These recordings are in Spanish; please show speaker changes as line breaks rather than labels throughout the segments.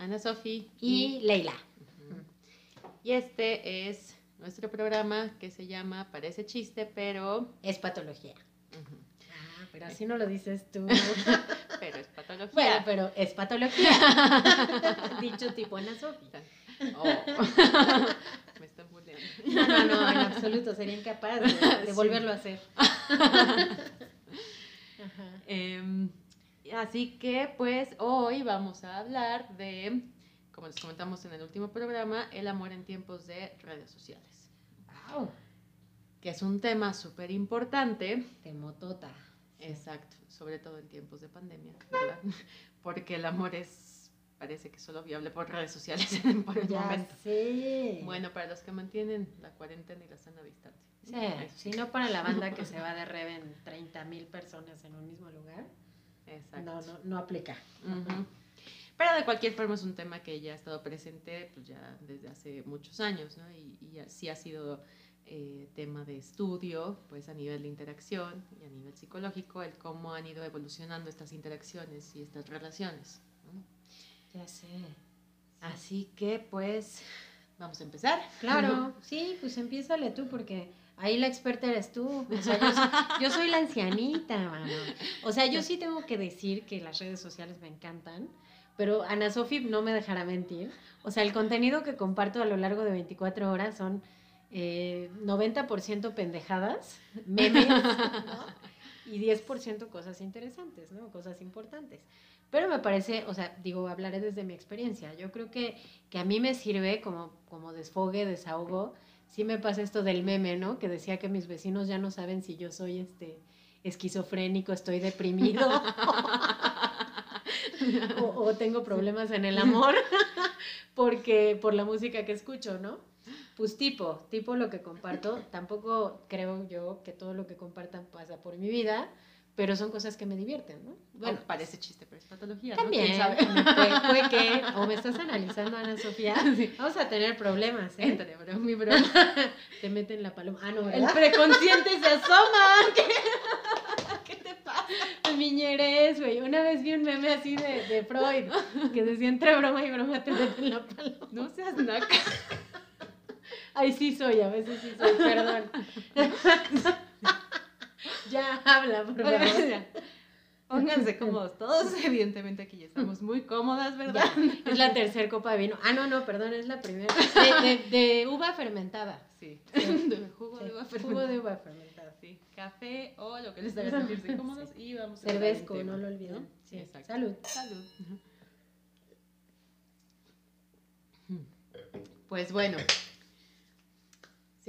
Ana Sofi
y, Leila.
Y este es nuestro programa que se llama Parece chiste, pero
es patología. Ah, pero así no lo dices tú.
pero es patología.
Bueno, pero es patología. Dicho tipo Ana Sofi.
Oh. Me están burlando.
No, no, no, en absoluto. Sería incapaz de, volverlo a hacer.
Em, así que, pues, hoy vamos a hablar de, como les comentamos en el último programa, el amor en tiempos de redes sociales.
Wow.
Que es un tema súper importante.
Temotota.
Exacto, sobre todo en tiempos de pandemia, ¿verdad? Porque el amor es, parece que solo viable por redes sociales por el
ya
momento.
Sé.
Bueno, para los que mantienen la cuarentena y la sana distancia.
Sí, si no para la banda que se va de Reven 30 mil personas en un mismo lugar.
Exacto.
No, no, no aplica.
Pero de cualquier forma es un tema que ya ha estado presente pues ya desde hace muchos años, ¿no? Y, y sí ha sido eh, tema de estudio, pues a nivel de interacción y a nivel psicológico, el cómo han ido evolucionando estas interacciones y estas relaciones.
Ya sé.
Así que pues vamos a empezar.
Claro, sí, pues empiézale tú porque ahí la experta eres tú. O sea, yo, soy la ancianita, mano. O sea, yo sí tengo que decir que las redes sociales me encantan, pero Ana Sofi no me dejará mentir. O sea, el contenido que comparto a lo largo de 24 horas son eh, 90% pendejadas, memes, y 10% cosas interesantes, ¿no? Cosas importantes. Pero me parece, o sea, digo, hablaré desde mi experiencia. Yo creo que, que a mí me sirve como, como desfogue, desahogo. Sí me pasa esto del meme, ¿no? Que decía que mis vecinos ya no saben si yo soy este esquizofrénico, estoy deprimido o, tengo problemas en el amor porque por la música que escucho, ¿no? Pues tipo, tipo lo que comparto. Tampoco creo yo que todo lo que compartan pasa por mi vida pero son cosas que me divierten, ¿no?
Bueno, parece chiste, pero es patología.
También,
¿no?
Puede, puede, que, o me estás analizando, Ana Sofía, sí. vamos a tener problemas, ¿eh?
Éntale, bro, mi broma.
Te meten la paloma. Ah, no,
¿verdad? El preconsciente se asoma. ¿Qué,
¿Qué te pasa? Miñeres, güey. Una vez vi un meme así de, de Freud, que decía entre broma y broma te meten la paloma.
No seas naca.
Ay, sí soy, a veces sí soy, perdón. Ya habla, por favor.
Pónganse cómodos todos, evidentemente aquí ya estamos muy cómodas, ¿verdad?
Ya, es la tercera copa de vino. Ah, no, no, perdón, es la primera. De, de, de uva fermentada.
Sí. De jugo
sí.
de uva fermentada.
Jugo de uva fermentada.
Sí. Café o lo que les haga sentirse cómodos sí. y vamos a
Cervezco, no lo olviden.
¿no?
Sí,
exacto.
Salud.
Salud. Pues bueno.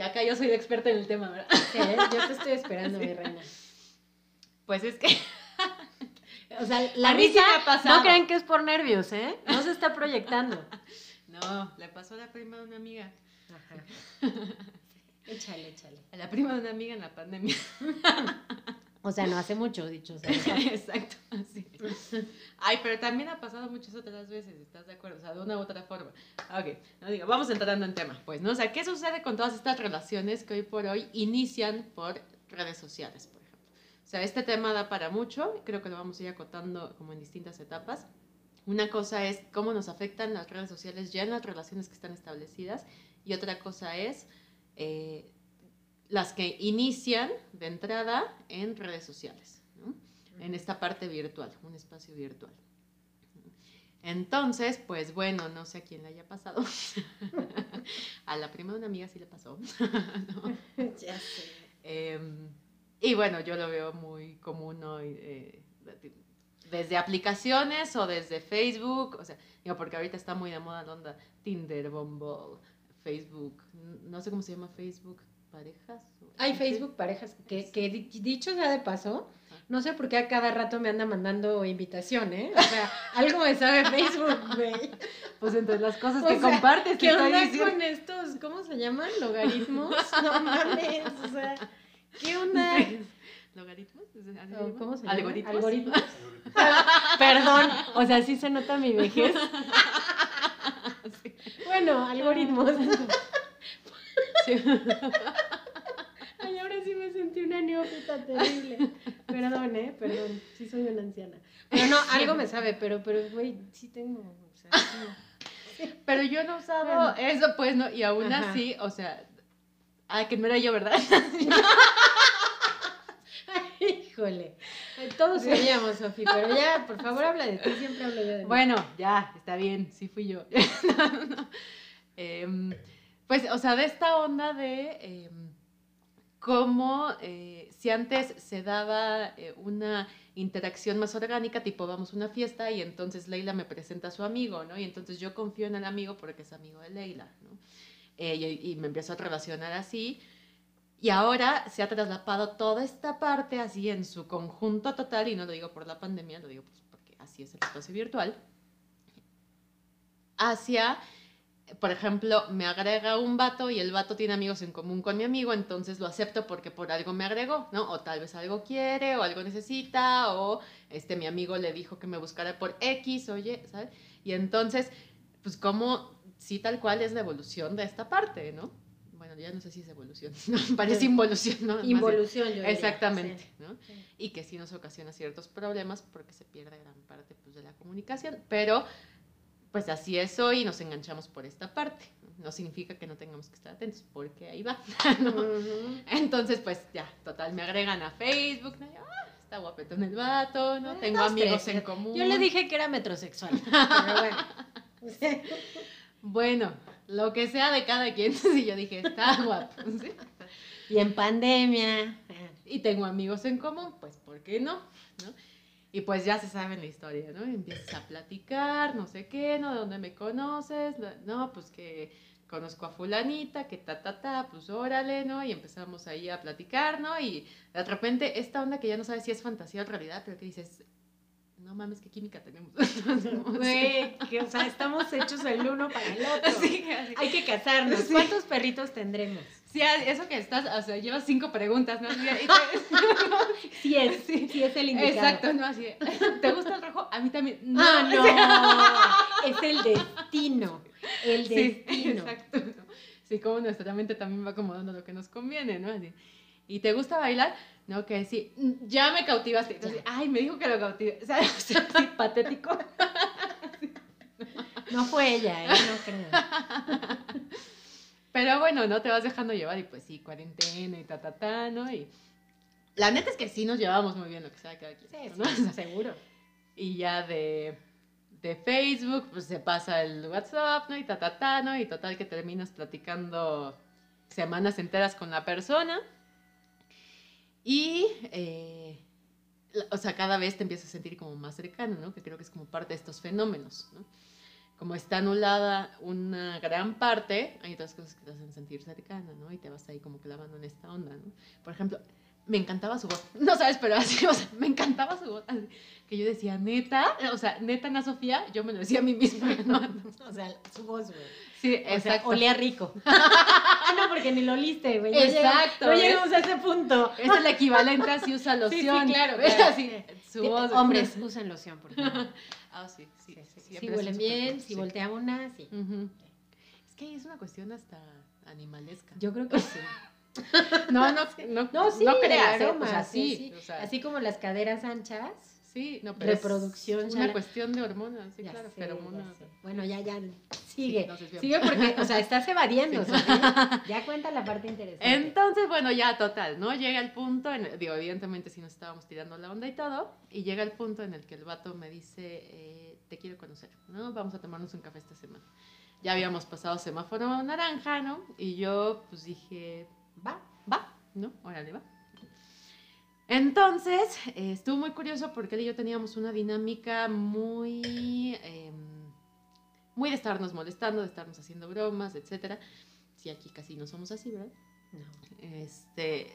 Si acá yo soy la experta en el tema, ¿verdad?
Sí, yo te estoy esperando, sí. mi reina.
Pues es que.
o sea, la risa. Sí no crean que es por nervios, ¿eh? No se está proyectando.
No, le pasó a la prima de una amiga.
Ajá. Échale, échale.
A la prima de una amiga en la pandemia.
O sea, no hace mucho, dicho sea.
Exacto, sí. Ay, pero también ha pasado muchas otras veces, ¿estás de acuerdo? O sea, de una u otra forma. Ok, no digo, vamos entrando en tema, pues, ¿no? O sea, ¿qué sucede con todas estas relaciones que hoy por hoy inician por redes sociales, por ejemplo? O sea, este tema da para mucho, creo que lo vamos a ir acotando como en distintas etapas. Una cosa es cómo nos afectan las redes sociales ya en las relaciones que están establecidas y otra cosa es... Eh, las que inician de entrada en redes sociales, ¿no? en esta parte virtual, un espacio virtual. Entonces, pues bueno, no sé a quién le haya pasado. a la prima de una amiga sí le pasó.
¿no? Ya sé.
Eh, y bueno, yo lo veo muy común hoy. Eh, desde aplicaciones o desde Facebook, o sea, digo, porque ahorita está muy de moda la onda Tinder, Bumble, Facebook, no sé cómo se llama Facebook, parejas. o-
Hay. Facebook parejas, que, que di- dicho sea de paso, no sé por qué a cada rato me anda mandando invitación, ¿eh? O sea, algo me sabe Facebook, güey.
Pues entre las cosas
O
que
sea,
compartes, te
¿Qué onda
diciendo.
con estos, cómo se llaman? ¿Logaritmos? No mames, o sea, ¿qué onda?
¿Logaritmos? ¿Así se
¿O
llama?
¿Cómo se llama?
¿Algoritmos?
Algoritmos. Perdón, o sea, sí se nota mi vejez.
Sí.
Bueno, algoritmos. Ay, ahora sí me sentí una neófita terrible. Perdón, ¿eh? Perdón, sí soy una anciana. Pero no, algo me sabe, pero, pero, güey, sí tengo, o sea, sí.
Pero yo no usado
Bueno.
eso, pues, ¿no? Y aún
Ajá.
así, o sea, ah, que no era yo, ¿verdad?
Híjole. Todos sabíamos, Sofi, pero ya, por favor, habla de ti, siempre hablo yo de mí.
Bueno, ya, está bien, sí fui yo. No, no, no. Pues, o sea, de esta onda de em, cómo eh, si antes se daba eh, una interacción más orgánica, tipo vamos a una fiesta y entonces Leila me presenta a su amigo, ¿no? Y entonces yo confío en el amigo porque es amigo de Leila, ¿no? Eh, y, y me empiezo a relacionar así. Y ahora se ha traslapado toda esta parte así en su conjunto total, y no lo digo por la pandemia, lo digo pues porque así es el espacio virtual, hacia, por ejemplo, me agrega un vato y el vato tiene amigos en común con mi amigo, entonces lo acepto porque por algo me agregó, ¿no? O tal vez algo quiere, o algo necesita, o este, mi amigo le dijo que me buscara por X, oye, ¿sabes? Y entonces, pues como, sí, tal cual es la evolución de esta parte, ¿no? Bueno, ya no sé si es evolución, no, parece involución, ¿no?
Involución, yo diría,
Exactamente,
sí.
¿no?
Sí.
Y que sí nos ocasiona ciertos problemas porque se pierde gran parte pues, de la comunicación, pero pues así es hoy y nos enganchamos por esta parte. No, significa que no tengamos que estar atentos, porque ahí va. ¿no? Entonces, pues ya, total, me agregan a Facebook, ah, está guapetón el vato, ¿no? Tengo
Dos,
amigos en común.
Yo le dije que era metrosexual, pero bueno.
Bueno, lo que sea de cada quien, sí, yo dije, está guapo. ¿sí?
Y en pandemia. eh,
y tengo amigos en común, pues ¿por qué no? ¿No? Y pues ya se sabe la historia, ¿no? Empiezas a platicar, no sé qué, ¿no? ¿De dónde me conoces? No, pues que conozco a fulanita, que ta, ta, ta, pues órale, ¿no? Y empezamos ahí a platicar, ¿no? Y de repente esta onda que ya no sabes si es fantasía o realidad, pero que dices, no mames, qué química tenemos.
Güey, que, o sea, estamos hechos el uno para el otro.
Sí.
Hay que casarnos.
Sí.
¿Cuántos perritos tendremos?
Sí, eso que estás, o sea, llevas cinco preguntas, ¿no? Y te-
Sí es, sí, es el indicado.
Exacto, ¿no? Así, ¿te gusta el rojo? A mí también. No,
Ah, no. Es el destino. El
Sí,
destino.
exacto. ¿no? Sí, como nuestra mente también va acomodando lo que nos conviene, ¿no? Así, ¿Y te gusta bailar? No, que sí, "Mm, ya me cautivaste. Entonces, ay, me dijo que lo sea, o sea, así patético.
No fue ella, ¿eh? No creo.
Pero bueno, ¿no? Te vas dejando llevar y pues sí, cuarentena y ta, ta, ta, ¿no? Y la neta es que sí nos llevamos muy bien lo que sea cada quien,
Sí,
¿no?
sí, seguro.
Y ya de, de Facebook, pues se pasa el WhatsApp, ¿no? Y ta, ta, ta, ¿no? Y total que terminas platicando semanas enteras con la persona. Y, eh, o sea, cada vez te empiezas a sentir como más cercano, ¿no? Que creo que es como parte de estos fenómenos, ¿no? Como está anulada una gran parte, hay otras cosas que te hacen sentir cercana, ¿no? Y te vas ahí como clavando en esta onda, ¿no? Por ejemplo, me encantaba su voz. No sabes, pero así, o sea, me encantaba su voz. que yo decía, neta, o sea, neta, Ana Sofía, yo me lo decía a mí misma, ¿no?
O sea, su voz, güey.
Sí,
O sea,
exacto.
olía rico. ah, no, porque ni lo oliste, güey. No
Exacto,
No llegamos a ese punto.
Es el equivalente a si usa
Sí, sí,
loción.
claro, claro.
Así, su
Sí,
voz.
Hombres, usen loción, por favor.
Ah, sí, sí.
Sí, sí, sí. Si huelen bien, si
sí.
voltea una, sí.
Es que es una cuestión hasta animalesca.
Yo creo que sí.
No, no, no,
No, sí,
no creas, ¿eh?
aroma,
o sea,
sí,
sí,
sí.
o sea,
Así como las caderas anchas.
sí, no, pero
reproducción,
es
ya
una
la-
cuestión de hormonas, sí,
Ya
claro,
sé,
feromonas.
Bueno, ya, ya. Sigue. Sigue porque, o sea, estás evadiendo.
Sí.
Ya cuenta la parte interesante.
Entonces, bueno, ya total, ¿no? Llega el punto, en, digo, evidentemente sí nos estábamos tirando la onda y todo, y llega el punto en el que el vato me dice, eh, te quiero conocer, ¿no? Vamos a tomarnos un café esta semana. Ya habíamos pasado semáforo naranja, ¿no? Y yo, pues dije,
Va.
va, ¿no? Órale, va. Entonces, eh, estuvo muy curioso porque él y yo teníamos una dinámica muy, eh, muy de estarnos molestando, de estarnos haciendo bromas, etcétera. Sí, aquí casi no somos así, ¿verdad? Este,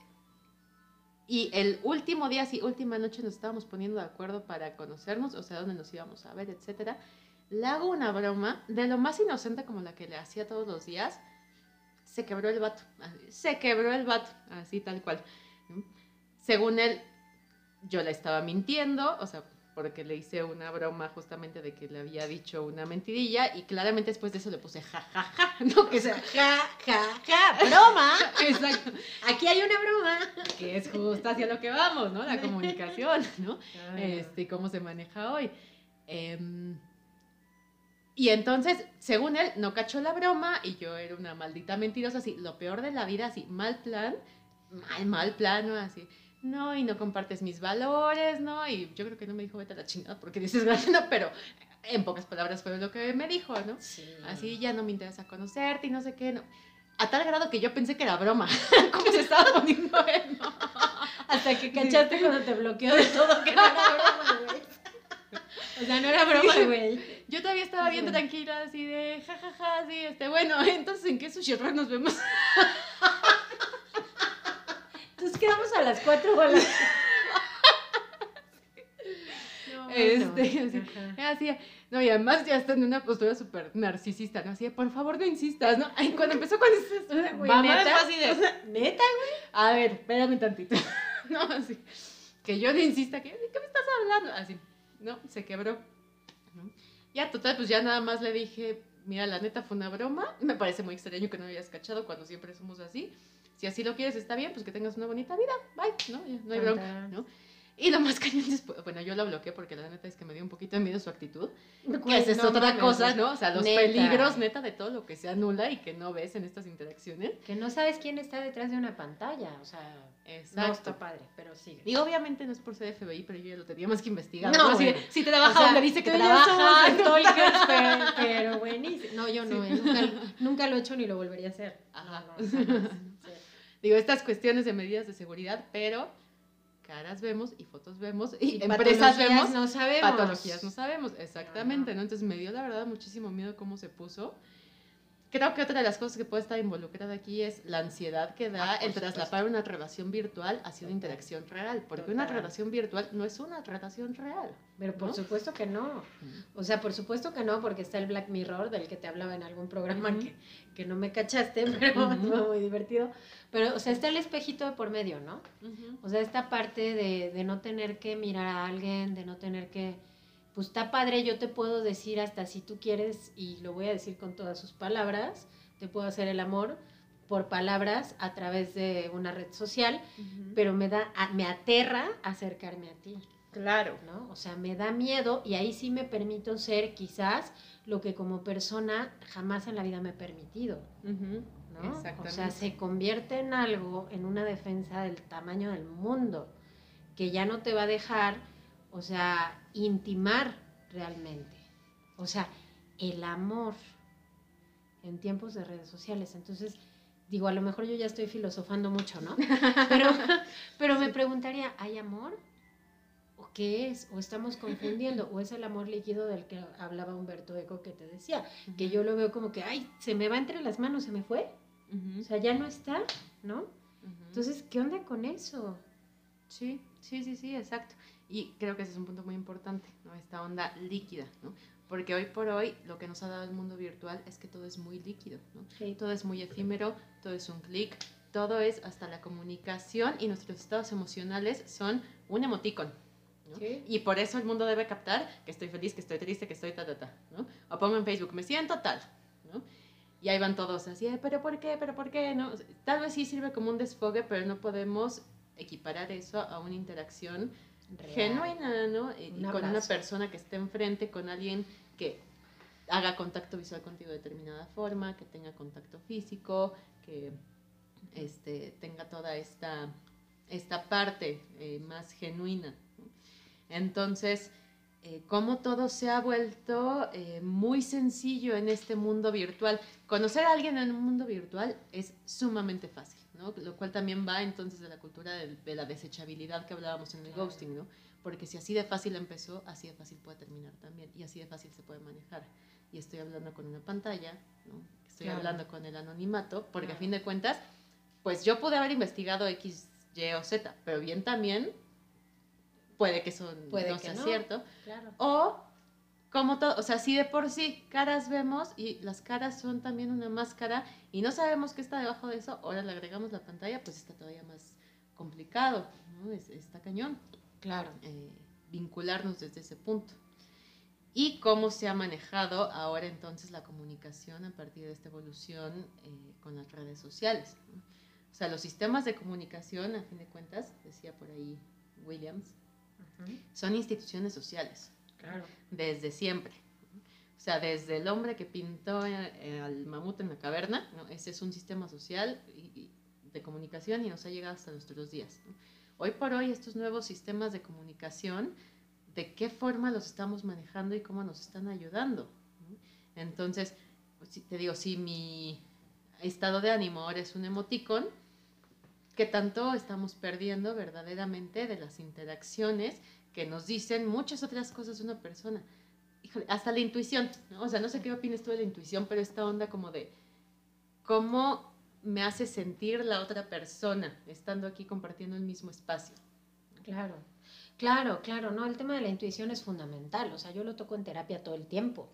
y el último día, sí, última noche nos estábamos poniendo de acuerdo para conocernos, o sea, dónde nos íbamos a ver, etcétera. Le hago una broma de lo más inocente como la que le hacía todos los días. Se quebró el vato. Se quebró el vato, así tal cual. Según él, yo le estaba mintiendo, o sea, porque le hice una broma justamente de que le había dicho una mentirilla y claramente después de eso le puse ja, ja, ja, ¿no?
Que sea ja, ja, ja, broma. Exacto. Aquí hay una broma.
Que es justo hacia lo que vamos, ¿no? La comunicación, ¿no? Este, cómo se maneja hoy. Em, y entonces, según él, no cachó la broma y yo era una maldita mentirosa, así, lo peor de la vida, así, mal plan, mal, mal plano, así no, y no compartes mis valores, ¿no? Y yo creo que no me dijo vete a la chingada porque dices no, pero en pocas palabras fue lo que me dijo, ¿no? Sí. Así ya no me interesa conocerte y no sé qué, ¿no? A tal grado que yo pensé que era broma, como se estaba poniendo él, ¿no?
Hasta que cachaste cuando te bloqueó de todo que no era broma, güey. O sea, no era broma, güey.
Yo todavía estaba bien tranquila, así de jajaja, ja, ja, así, este, bueno, entonces, ¿en qué sushi nos vemos?
Entonces quedamos a las 4 o a las...
No, este, así, no, y además ya está en una postura súper narcisista, ¿no? Así, por favor, no insistas, ¿no? Ay, cuando empezó con ese, güey, neta, así de,
neta, güey.
A ver, espérame tantito, ¿no? Así, que yo le insista, que, ¿de qué me estás hablando? Así, ¿no? Se quebró. Ya, total, pues ya nada más le dije, mira, la neta fue una broma, me parece muy extraño que no me hayas cachado cuando siempre somos así si así lo quieres, está bien, pues que tengas una bonita vida, bye, ¿no? no hay bronca, ¿no? Y lo más cañón después, bueno, yo lo bloqueé porque la neta es que me dio un poquito de miedo su actitud. Que es otra cosa, ¿no? O sea, los peligros, neta, de todo lo que se anula y que no ves en estas interacciones.
Que no sabes quién está detrás de una pantalla, o sea, Exacto. no está padre, pero sigue.
Y obviamente no es por ser FBI, pero yo ya lo tenía más que investigar. No, si, si, trabaja o donde dice que trabaja.
pero, pero buenísimo. No, yo no, eh, nunca, nunca, lo he hecho ni lo volvería a hacer. Ajá.
Digo, estas cuestiones de medidas de seguridad, pero caras vemos y fotos vemos y, empresas vemos.
no sabemos.
Patologías no sabemos, exactamente, ¿no? Entonces me dio la verdad muchísimo miedo cómo se puso creo que otra de las cosas que puede estar involucrada aquí es la ansiedad que da ah, el traslapar una relación virtual hacia una interacción real, porque una relación virtual no es una relación real.
Pero por supuesto que no. O sea, por supuesto que no, porque está el Black Mirror del que te hablaba en algún programa que, que, no me cachaste, pero fue muy divertido. Pero, o sea, está el espejito de por medio, ¿no? O sea, esta parte de, de no tener que mirar a alguien, de no tener que pues está padre, yo te puedo decir hasta si tú quieres, y lo voy a decir con todas sus palabras, te puedo hacer el amor por palabras a través de una red social, pero me da, me aterra acercarme a ti.
Claro.
¿no? O sea, me da miedo y ahí sí me permito ser quizás lo que como persona jamás en la vida me he permitido. ¿no? O sea, se convierte en algo, en una defensa del tamaño del mundo, que ya no te va a dejar o sea, intimar realmente. O sea, el amor en tiempos de redes sociales. Entonces, digo, a lo mejor yo ya estoy filosofando mucho, ¿no? Pero, pero me preguntaría, ¿hay amor? ¿O qué es? ¿O estamos confundiendo? ¿O es el amor líquido del que hablaba Humberto Eco que te decía? Que yo lo veo como que, ay, se me va entre las manos, se me fue. O sea, ya no está, ¿no? Entonces, ¿qué onda con eso?
Sí, sí, sí, sí, exacto. Y creo que ese es un punto muy importante, ¿no? Esta onda líquida, ¿no? Porque hoy por hoy lo que nos ha dado el mundo virtual es que todo es muy líquido, ¿no? Todo es muy efímero, todo es un clic, todo es hasta la comunicación y nuestros estados emocionales son un emoticon. ¿No? Y por eso el mundo debe captar que estoy feliz, que estoy triste, que estoy ta, ta, ta, ¿no? O pongo en Facebook, me siento tal, ¿no? Y ahí van todos así, pero ¿por qué? ¿Pero por qué? ¿no? Tal vez sí sirve como un desfogue, pero no podemos equiparar eso a una interacción genuina, ¿no? Y, con una persona que esté enfrente, con alguien que haga contacto visual contigo de determinada forma, que tenga contacto físico, que este, tenga toda esta, esta parte eh, más genuina. Entonces, eh, cómo todo se ha vuelto eh, muy sencillo en este mundo virtual. Conocer a alguien en un mundo virtual es sumamente fácil. Lo cual también va entonces de la cultura de, la desechabilidad que hablábamos en el ghosting, ¿no? Porque si así de fácil empezó, así de fácil puede terminar también y así de fácil se puede manejar. Y estoy hablando con una pantalla, ¿no? Estoy hablando con el anonimato, porque a fin de cuentas, pues yo pude haber investigado X, Y o Z, pero bien también puede que eso
Puede
no
que
sea
no.
cierto.
Claro.
O como todo, o sea, si de por sí caras vemos y las caras son también una máscara y no sabemos qué está debajo de eso, ahora le agregamos la pantalla, pues está todavía más complicado, ¿no? Es- está cañón
Claro.
eh, vincularnos desde ese punto. Y cómo se ha manejado ahora entonces la comunicación a partir de esta evolución eh, con las redes sociales. ¿no? O sea, los sistemas de comunicación, a fin de cuentas, decía por ahí Williams. Son instituciones sociales
Claro.
desde siempre. O sea, desde el hombre que pintó eh, al mamut en la caverna, ¿no? ese es un sistema social y- de comunicación y nos ha llegado hasta nuestros días. ¿no? Hoy por hoy estos nuevos sistemas de comunicación, ¿de qué forma los estamos manejando y cómo nos están ayudando? ¿no? Entonces, pues, te digo, si mi estado de ánimo ahora es un emoticón, ¿qué tanto estamos perdiendo verdaderamente de las interacciones que nos dicen muchas otras cosas de una persona? Híjole, hasta la intuición, ¿no? O sea, no sé qué opinas tú de la intuición, pero esta onda como de cómo me hace sentir la otra persona estando aquí compartiendo el mismo espacio.
Claro, claro, claro, no, el tema de la intuición es fundamental, o sea, yo lo toco en terapia todo el tiempo,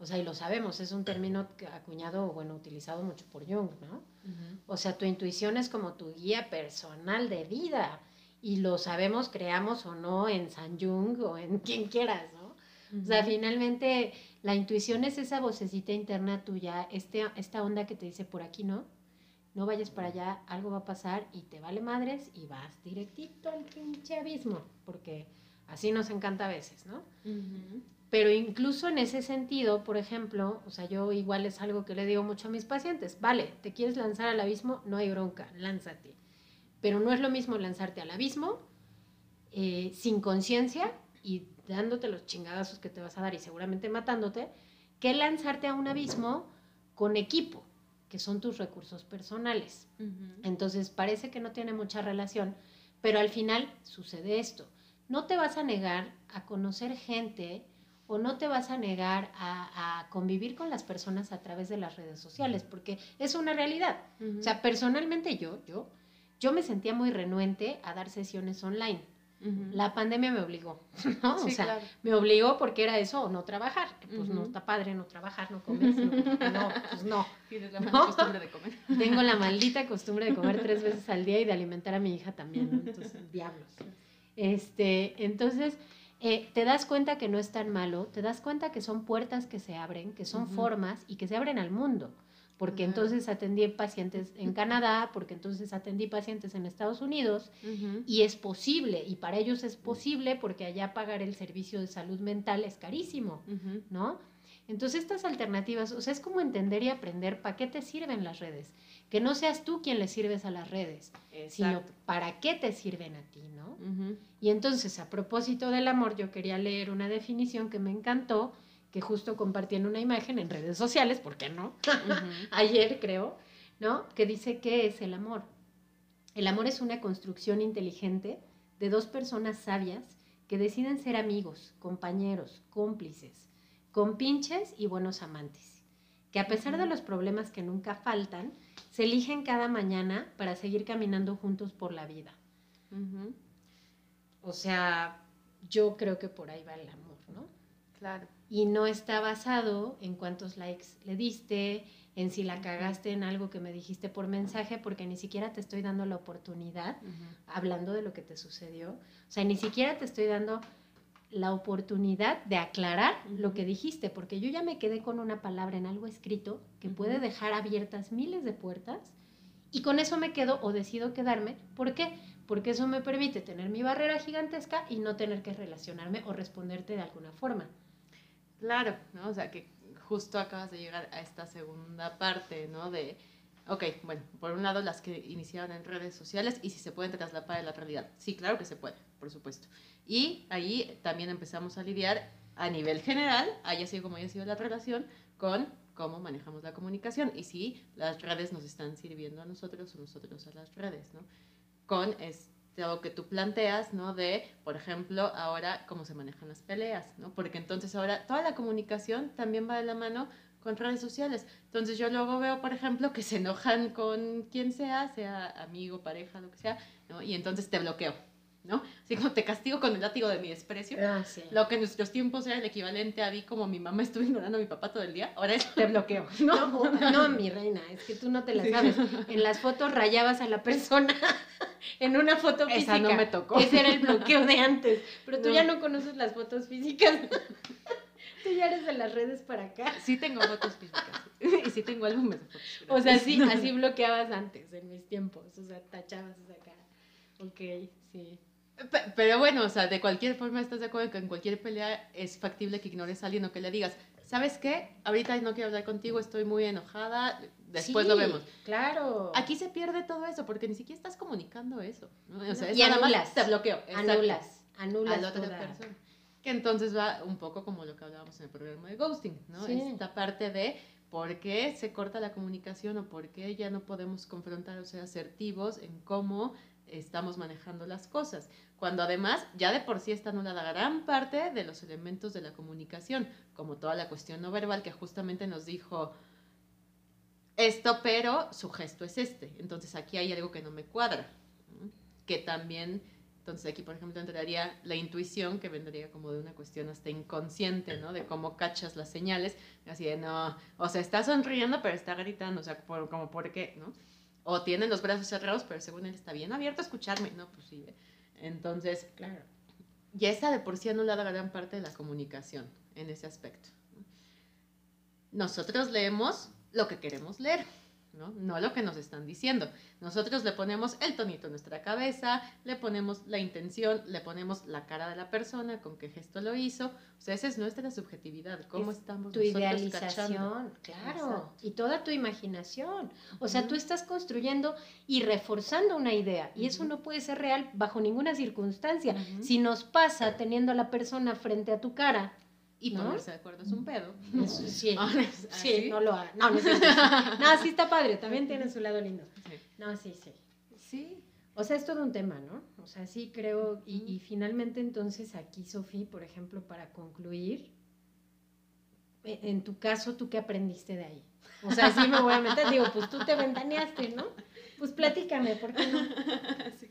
o sea, y lo sabemos, es un término acuñado, bueno, utilizado mucho por Jung, ¿no? O sea, tu intuición es como tu guía personal de vida, y lo sabemos, creamos o no en San Jung o en quien quieras, ¿no? O sea, finalmente la intuición es esa vocecita interna tuya, este, esta onda que te dice por aquí, ¿no? No vayas para allá, algo va a pasar y te vale madres y vas directito al pinche abismo, porque así nos encanta a veces, ¿no?
Ujú.
Pero incluso en ese sentido, por ejemplo, o sea, yo igual es algo que le digo mucho a mis pacientes, vale, te quieres lanzar al abismo, no hay bronca, lánzate. Pero no es lo mismo lanzarte al abismo eh, sin conciencia y dándote los chingadazos que te vas a dar y seguramente matándote, que lanzarte a un abismo con equipo, que son tus recursos personales. Entonces parece que no tiene mucha relación, pero al final sucede esto. No te vas a negar a conocer gente o no te vas a negar a, a convivir con las personas a través de las redes sociales, porque es una realidad. O sea, personalmente yo, yo, yo me sentía muy renuente a dar sesiones online.
Ujú.
La pandemia me obligó, ¿no? o
Sí,
sea,
claro.
me obligó porque era eso o no trabajar. que Pues no
Ujú.
está padre no trabajar, no comer. No, no, pues no.
Tienes la
¿No?
mala costumbre de comer.
Tengo la maldita costumbre de comer tres veces al día y de alimentar a mi hija también, ¿no? Entonces, diablos. Este, entonces, eh, te das cuenta que no es tan malo, te das cuenta que son puertas que se abren, que son formas y que se abren al mundo. Porque entonces atendí pacientes en Canadá, porque entonces atendí pacientes en Estados Unidos, y es posible, y para ellos es posible porque allá pagar el servicio de salud mental es carísimo. ¿no? Entonces estas alternativas, o sea, es como entender y aprender para qué te sirven las redes. Que no seas tú quien le sirves a las redes, sino para qué te sirven a ti, ¿no? Y entonces, a propósito del amor, yo quería leer una definición que me encantó, que justo compartí en una imagen en redes sociales, ¿por qué no? Ayer, creo, ¿no? Que dice qué es el amor. El amor es una construcción inteligente de dos personas sabias que deciden ser amigos, compañeros, cómplices, compinches y buenos amantes, que a pesar de los problemas que nunca faltan, se eligen cada mañana para seguir caminando juntos por la vida. O sea, yo creo que por ahí va el amor, ¿no?
Claro.
y no está basado en cuántos likes le diste, en si la cagaste en algo que me dijiste por mensaje, porque ni siquiera te estoy dando la oportunidad, hablando de lo que te sucedió, o sea, ni siquiera te estoy dando la oportunidad de aclarar lo que dijiste, porque yo ya me quedé con una palabra en algo escrito que puede dejar abiertas miles de puertas y con eso me quedo o decido quedarme. ¿Por qué? Porque eso me permite tener mi barrera gigantesca y no tener que relacionarme o responderte de alguna forma.
Claro, ¿no? O sea, que justo acabas de llegar a esta segunda parte, ¿no? De, ok, bueno, por un lado las que iniciaron en redes sociales y si se pueden trasladar a la realidad. Sí, claro que se puede, por supuesto. Y ahí también empezamos a lidiar a nivel general, haya sido como haya sido la relación, con cómo manejamos la comunicación y si las redes nos están sirviendo a nosotros o nosotros a las redes, ¿no? Con es, lo que tú planteas, ¿no? De, por ejemplo, ahora cómo se manejan las peleas, ¿no? Porque entonces ahora toda la comunicación también va de la mano con redes sociales. Entonces yo luego veo, por ejemplo, que se enojan con quien sea, sea amigo, pareja, lo que sea, ¿no? Y entonces te bloqueo, ¿no? Así como te castigo con el látigo de mi desprecio.
Ah, sí.
Lo que en nuestros tiempos era el equivalente a vi como mi mamá estuvo ignorando a mi papá todo el día, ahora es te bloqueo. No,
no, no, mi reina, es que tú no te la sabes. En las fotos rayabas a la persona en una foto física.
Esa no me tocó.
Ese era el bloqueo de antes. Pero tú ya no conoces las fotos físicas. Tú ya eres de las redes para acá.
Sí tengo fotos físicas. Y sí tengo álbumes de fotos.
O sea, sí, así bloqueabas antes, en mis tiempos. O sea, tachabas esa cara. Ok, sí.
Pero bueno, o sea, de cualquier forma estás de acuerdo que en cualquier pelea es factible que ignores a alguien o que le digas, ¿sabes qué? Ahorita no quiero hablar contigo, estoy muy enojada, después lo vemos.
Claro.
Aquí se pierde todo eso porque ni siquiera estás comunicando eso. ¿no? O sea,
y anulas.
te bloqueo.
Anulas. Anulas
a la otra persona. Que entonces va un poco como lo que hablábamos en el programa de ghosting, ¿no? Esta parte de por qué se corta la comunicación o por qué ya no podemos confrontar o ser asertivos en cómo estamos manejando las cosas. Cuando además ya de por sí está anulada gran parte de los elementos de la comunicación, como toda la cuestión no verbal que justamente nos dijo esto, pero su gesto es este. Entonces aquí hay algo que no me cuadra, que también entonces aquí, por ejemplo, entraría la intuición, que vendría como de una cuestión hasta inconsciente, ¿no? De cómo cachas las señales, así de, no, o sea, está sonriendo, pero está gritando, o sea, como, ¿por qué, no? O tiene los brazos cerrados, pero según él está bien abierto a escucharme. No, pues sí. Entonces, claro. Ya está de por sí anulada gran parte de la comunicación en ese aspecto. Nosotros leemos lo que queremos leer. ¿No? lo que nos están diciendo. Nosotros le ponemos el tonito en nuestra cabeza, le ponemos la intención, le ponemos la cara de la persona, con qué gesto lo hizo. O sea, esa es nuestra subjetividad, cómo estamos
tu idealización, claro, y toda tu imaginación. O sea, tú estás construyendo y reforzando una idea y eso no puede ser real bajo ninguna circunstancia. Si nos pasa teniendo a la persona frente a tu cara,
y ¿no? ponerse de acuerdo es un pedo.
sí, sí, no lo haga. No, no, no, sí está padre, también tiene su lado lindo. No, sí, sí. Sí. O sea, es todo un tema, ¿no? O sea, sí creo, y, y finalmente entonces aquí, Sofía, por ejemplo, para concluir, e, en tu caso, ¿tú qué aprendiste de ahí? O sea, sí me voy a meter, digo, pues tú te ventaneaste, ¿no? Pues platícame, ¿por qué no? Sí.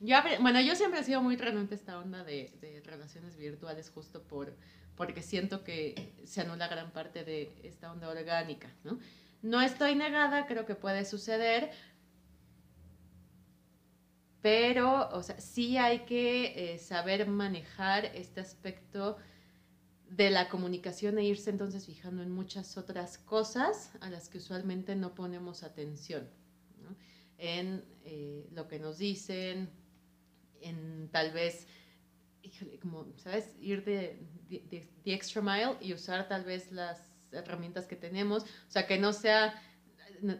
Yo, bueno, yo siempre he sido muy renuente a esta onda de, de, relaciones virtuales justo por, porque siento que se anula gran parte de esta onda orgánica, ¿no? No estoy negada, creo que puede suceder, pero, o sea, sí hay que eh, saber manejar este aspecto de la comunicación e irse entonces fijando en muchas otras cosas a las que usualmente no ponemos atención, ¿no? en eh, lo que nos dicen, en tal vez, como, ¿sabes? Ir de, the extra mile y usar tal vez las herramientas que tenemos, o sea, que no sea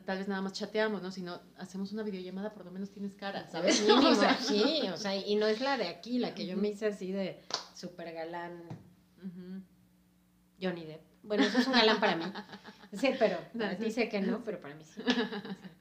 tal vez nada más chateamos, ¿no? Sino hacemos una videollamada, por lo menos tienes cara, ¿sabes?
o sea, sí, o sea, y no es la de aquí, la que yo me hice así de super galán. Johnny Depp. Bueno, eso es un galán para mí. Sí, pero dice que no, pero para mí sí.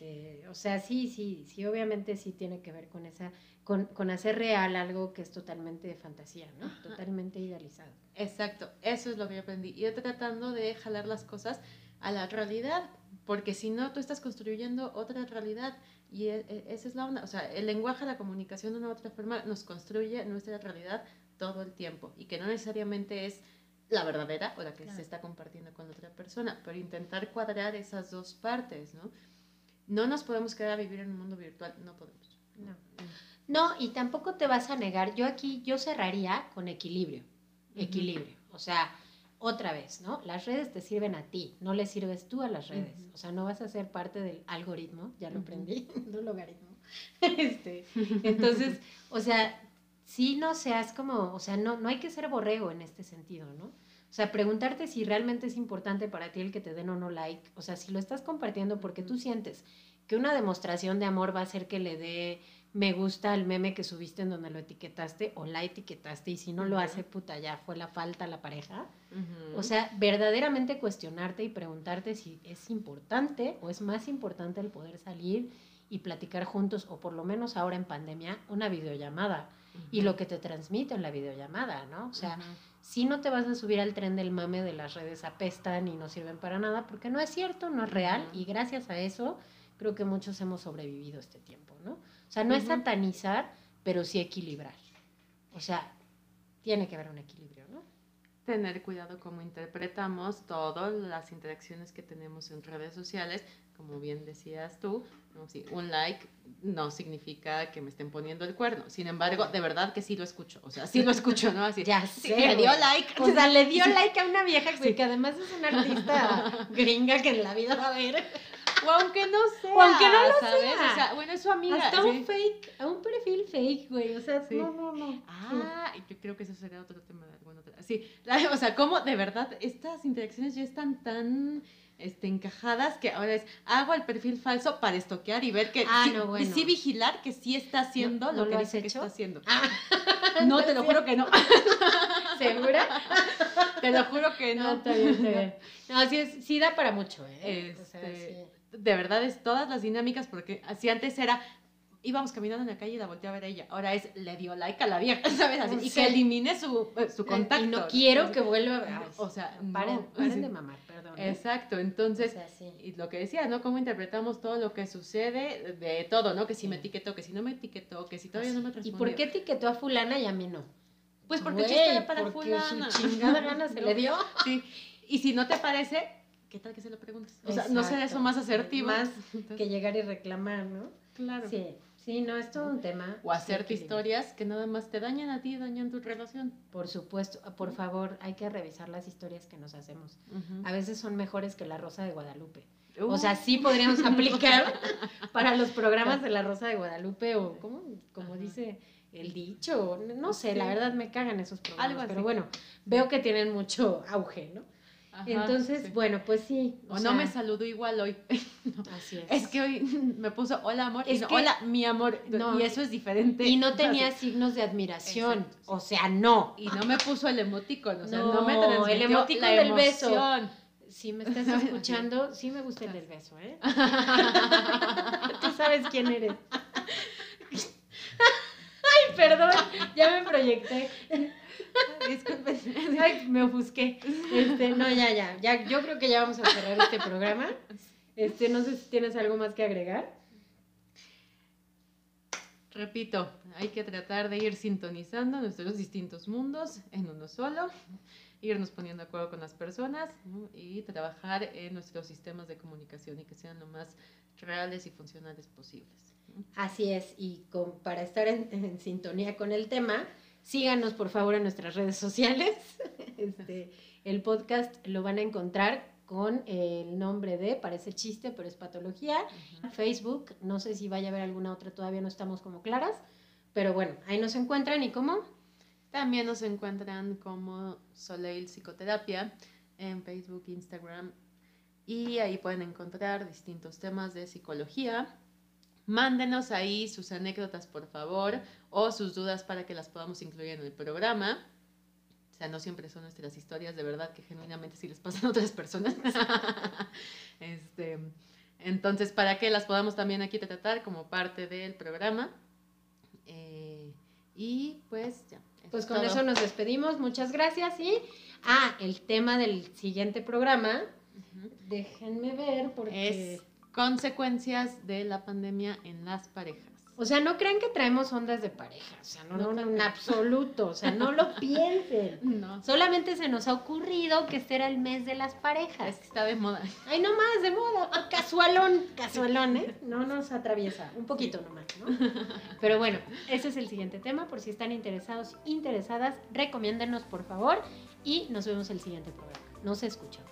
Este, o sea, sí, sí, sí, obviamente sí tiene que ver con esa, con, con hacer real algo que es totalmente de fantasía, ¿no? Totalmente idealizado.
Exacto, eso es lo que yo aprendí. Y tratando de jalar las cosas a la realidad, porque si no, tú estás construyendo otra realidad y e, e, esa es la onda. O sea, el lenguaje, la comunicación de una u otra forma nos construye nuestra realidad todo el tiempo y que no necesariamente es la verdadera o la que se está compartiendo con otra persona, pero intentar cuadrar esas dos partes, ¿no? No nos podemos quedar a vivir en un mundo virtual, no podemos.
No. no, y tampoco te vas a negar, yo aquí, yo cerraría con equilibrio, equilibrio, o sea, otra vez, ¿no? Las redes te sirven a ti, no le sirves tú a las redes, o sea, no vas a ser parte del algoritmo, ya lo aprendí, no logaritmo. este, entonces, o sea, sí no seas como, o sea, no, no hay que ser borrego en este sentido, ¿no? O sea, preguntarte si realmente es importante para ti el que te den o no like. O sea, si lo estás compartiendo porque tú sientes que una demostración de amor va a ser que le dé me gusta al meme que subiste en donde lo etiquetaste o la etiquetaste y si no lo hace, puta, ya fue la falta la pareja. O sea, verdaderamente cuestionarte y preguntarte si es importante o es más importante el poder salir y platicar juntos, o por lo menos ahora en pandemia, una videollamada y lo que te transmite en la videollamada, ¿no? O sea, si no te vas a subir al tren del mame de las redes apestan y no sirven para nada, porque no es cierto, no es real, y gracias a eso creo que muchos hemos sobrevivido este tiempo, ¿no? O sea, no es satanizar, pero sí equilibrar. O sea, tiene que haber un equilibrio.
Tener cuidado cómo interpretamos todas las interacciones que tenemos en redes sociales, como bien decías tú. Sí, un like no significa que me estén poniendo el cuerno. Sin embargo, de verdad que sí lo escucho. O sea, sí lo escucho, ¿no? Así.
Ya
sí,
sé,
le dio like.
O sea, le dio like a una vieja güey, que además es una artista gringa que en la vida va a ver.
O aunque no sea.
O aunque no lo
¿sabes?
sea.
O sea, bueno, es su amiga.
Hasta
sí.
un fake, a un perfil fake, güey. O sea,
Sí.
no, no, no.
Ah, yo creo que eso sería otro tema de alguna otra. Sí, o sea, cómo de verdad estas interacciones ya están tan este, encajadas que ahora es hago el perfil falso para estoquear y ver que
Ah,
sí,
no, bueno.
sí vigilar que sí está haciendo
¿No- no
lo que
lo
dice que está haciendo.
Ah,
No, te lo juro que no.
¿Segura?
Te lo juro que
No,
no.
está bien, está bien. No, sí, es- sí da para mucho, ¿eh? O sea,
Este,
sí.
De verdad es todas las dinámicas porque así antes era íbamos caminando en la calle y la volteé a ver a ella. Ahora es le dio like a la vieja, ¿sabes? Así, y
Sí.
que elimine su, eh, su contacto.
Y no quiero que vuelva a ver.
O sea,
paren,
no.
paren
Sí.
de mamar, perdón. ¿eh?
Exacto, entonces,
O sea, sí.
y lo que decía, ¿no? Cómo interpretamos todo lo que sucede de todo, ¿no? Que si
Sí.
me etiquetó, que si no me etiquetó, que si todavía no me
¿Y
respondió.
por qué etiquetó a fulana y a mí no?
Pues porque
Güey,
chiste era para
porque
fulana.
su chingada gana se
No.
le dio.
Sí. Y si no te parece, ¿qué tal que se lo preguntes? O sea, no será eso más Entonces,
Que llegar y reclamar, ¿no?
claro.
Sí, sí, no, es todo un tema.
O hacerte historias que nada más te dañan a ti, dañan tu relación.
Por supuesto, por favor, hay que revisar las historias que nos hacemos. A veces son mejores que la Rosa de Guadalupe.
Uh,
O sea, sí podríamos aplicar para los programas de la Rosa de Guadalupe o como, como
Ajá.
dice el dicho, no sé,
Sí.
la verdad me cagan esos programas,
Algo
pero bueno, veo que tienen mucho auge, ¿no?
Ajá,
Entonces,
sí.
bueno, pues sí.
O,
sea,
no me saludó igual hoy.
Así es.
Es que hoy me puso hola amor y
Es
no,
que-
hola mi amor.
No,
y eso es diferente.
Y no tenía signos de admiración,
Exacto,
o sea, no.
Y no me puso el emoticón, o sea, no,
No,
me
el
transmitió
emoticón
la
del beso. Si me estás escuchando, sí me gusta el del beso, ¿eh? Tú sabes quién eres. Ay, perdón, ya me proyecté.
Disculpen.
Ay, me ofusqué. Este, no, ya, ya, ya. Yo creo que ya vamos a cerrar este programa. Este, no sé si tienes algo más que agregar.
Repito, hay que tratar de ir sintonizando nuestros distintos mundos en uno solo, irnos poniendo de acuerdo con las personas ¿no? y trabajar en nuestros sistemas de comunicación y que sean lo más reales y funcionales posibles. ¿no?
Así es, y con- para estar en, en sintonía con el tema, síganos por favor en nuestras redes sociales. Este, el podcast lo van a encontrar con el nombre de, parece chiste, pero es patología. Facebook, no sé si vaya a haber alguna otra, todavía no estamos como claras, pero bueno, ahí nos encuentran y cómo.
También nos encuentran como Soleil Psicoterapia en Facebook, Instagram y ahí pueden encontrar distintos temas de psicología. Mándenos ahí sus anécdotas, por favor, o sus dudas para que las podamos incluir en el programa. O sea, no siempre son nuestras historias, de verdad que genuinamente sí les pasan a otras personas. este, entonces, para que las podamos también aquí tratar como parte del programa. Eh, y pues ya.
Pues
es
con
todo.
eso nos despedimos, muchas gracias y, ah, el tema del siguiente programa, déjenme ver porque...
Es consecuencias de la pandemia en las parejas.
O sea, no crean que traemos ondas de pareja, o sea, no,
No
no, en absoluto, o sea, no lo piensen.
No.
Solamente se nos ha ocurrido que este era el mes de las
Es
parejas.
que está de moda.
Ay, no más, de moda, casualón, casualón, ¿eh? No nos atraviesa, un poquito nomás, ¿no? Pero bueno, ese es el siguiente tema, por si están interesados, interesadas, recomiéndenos por favor y nos vemos el siguiente programa. Nos escuchamos.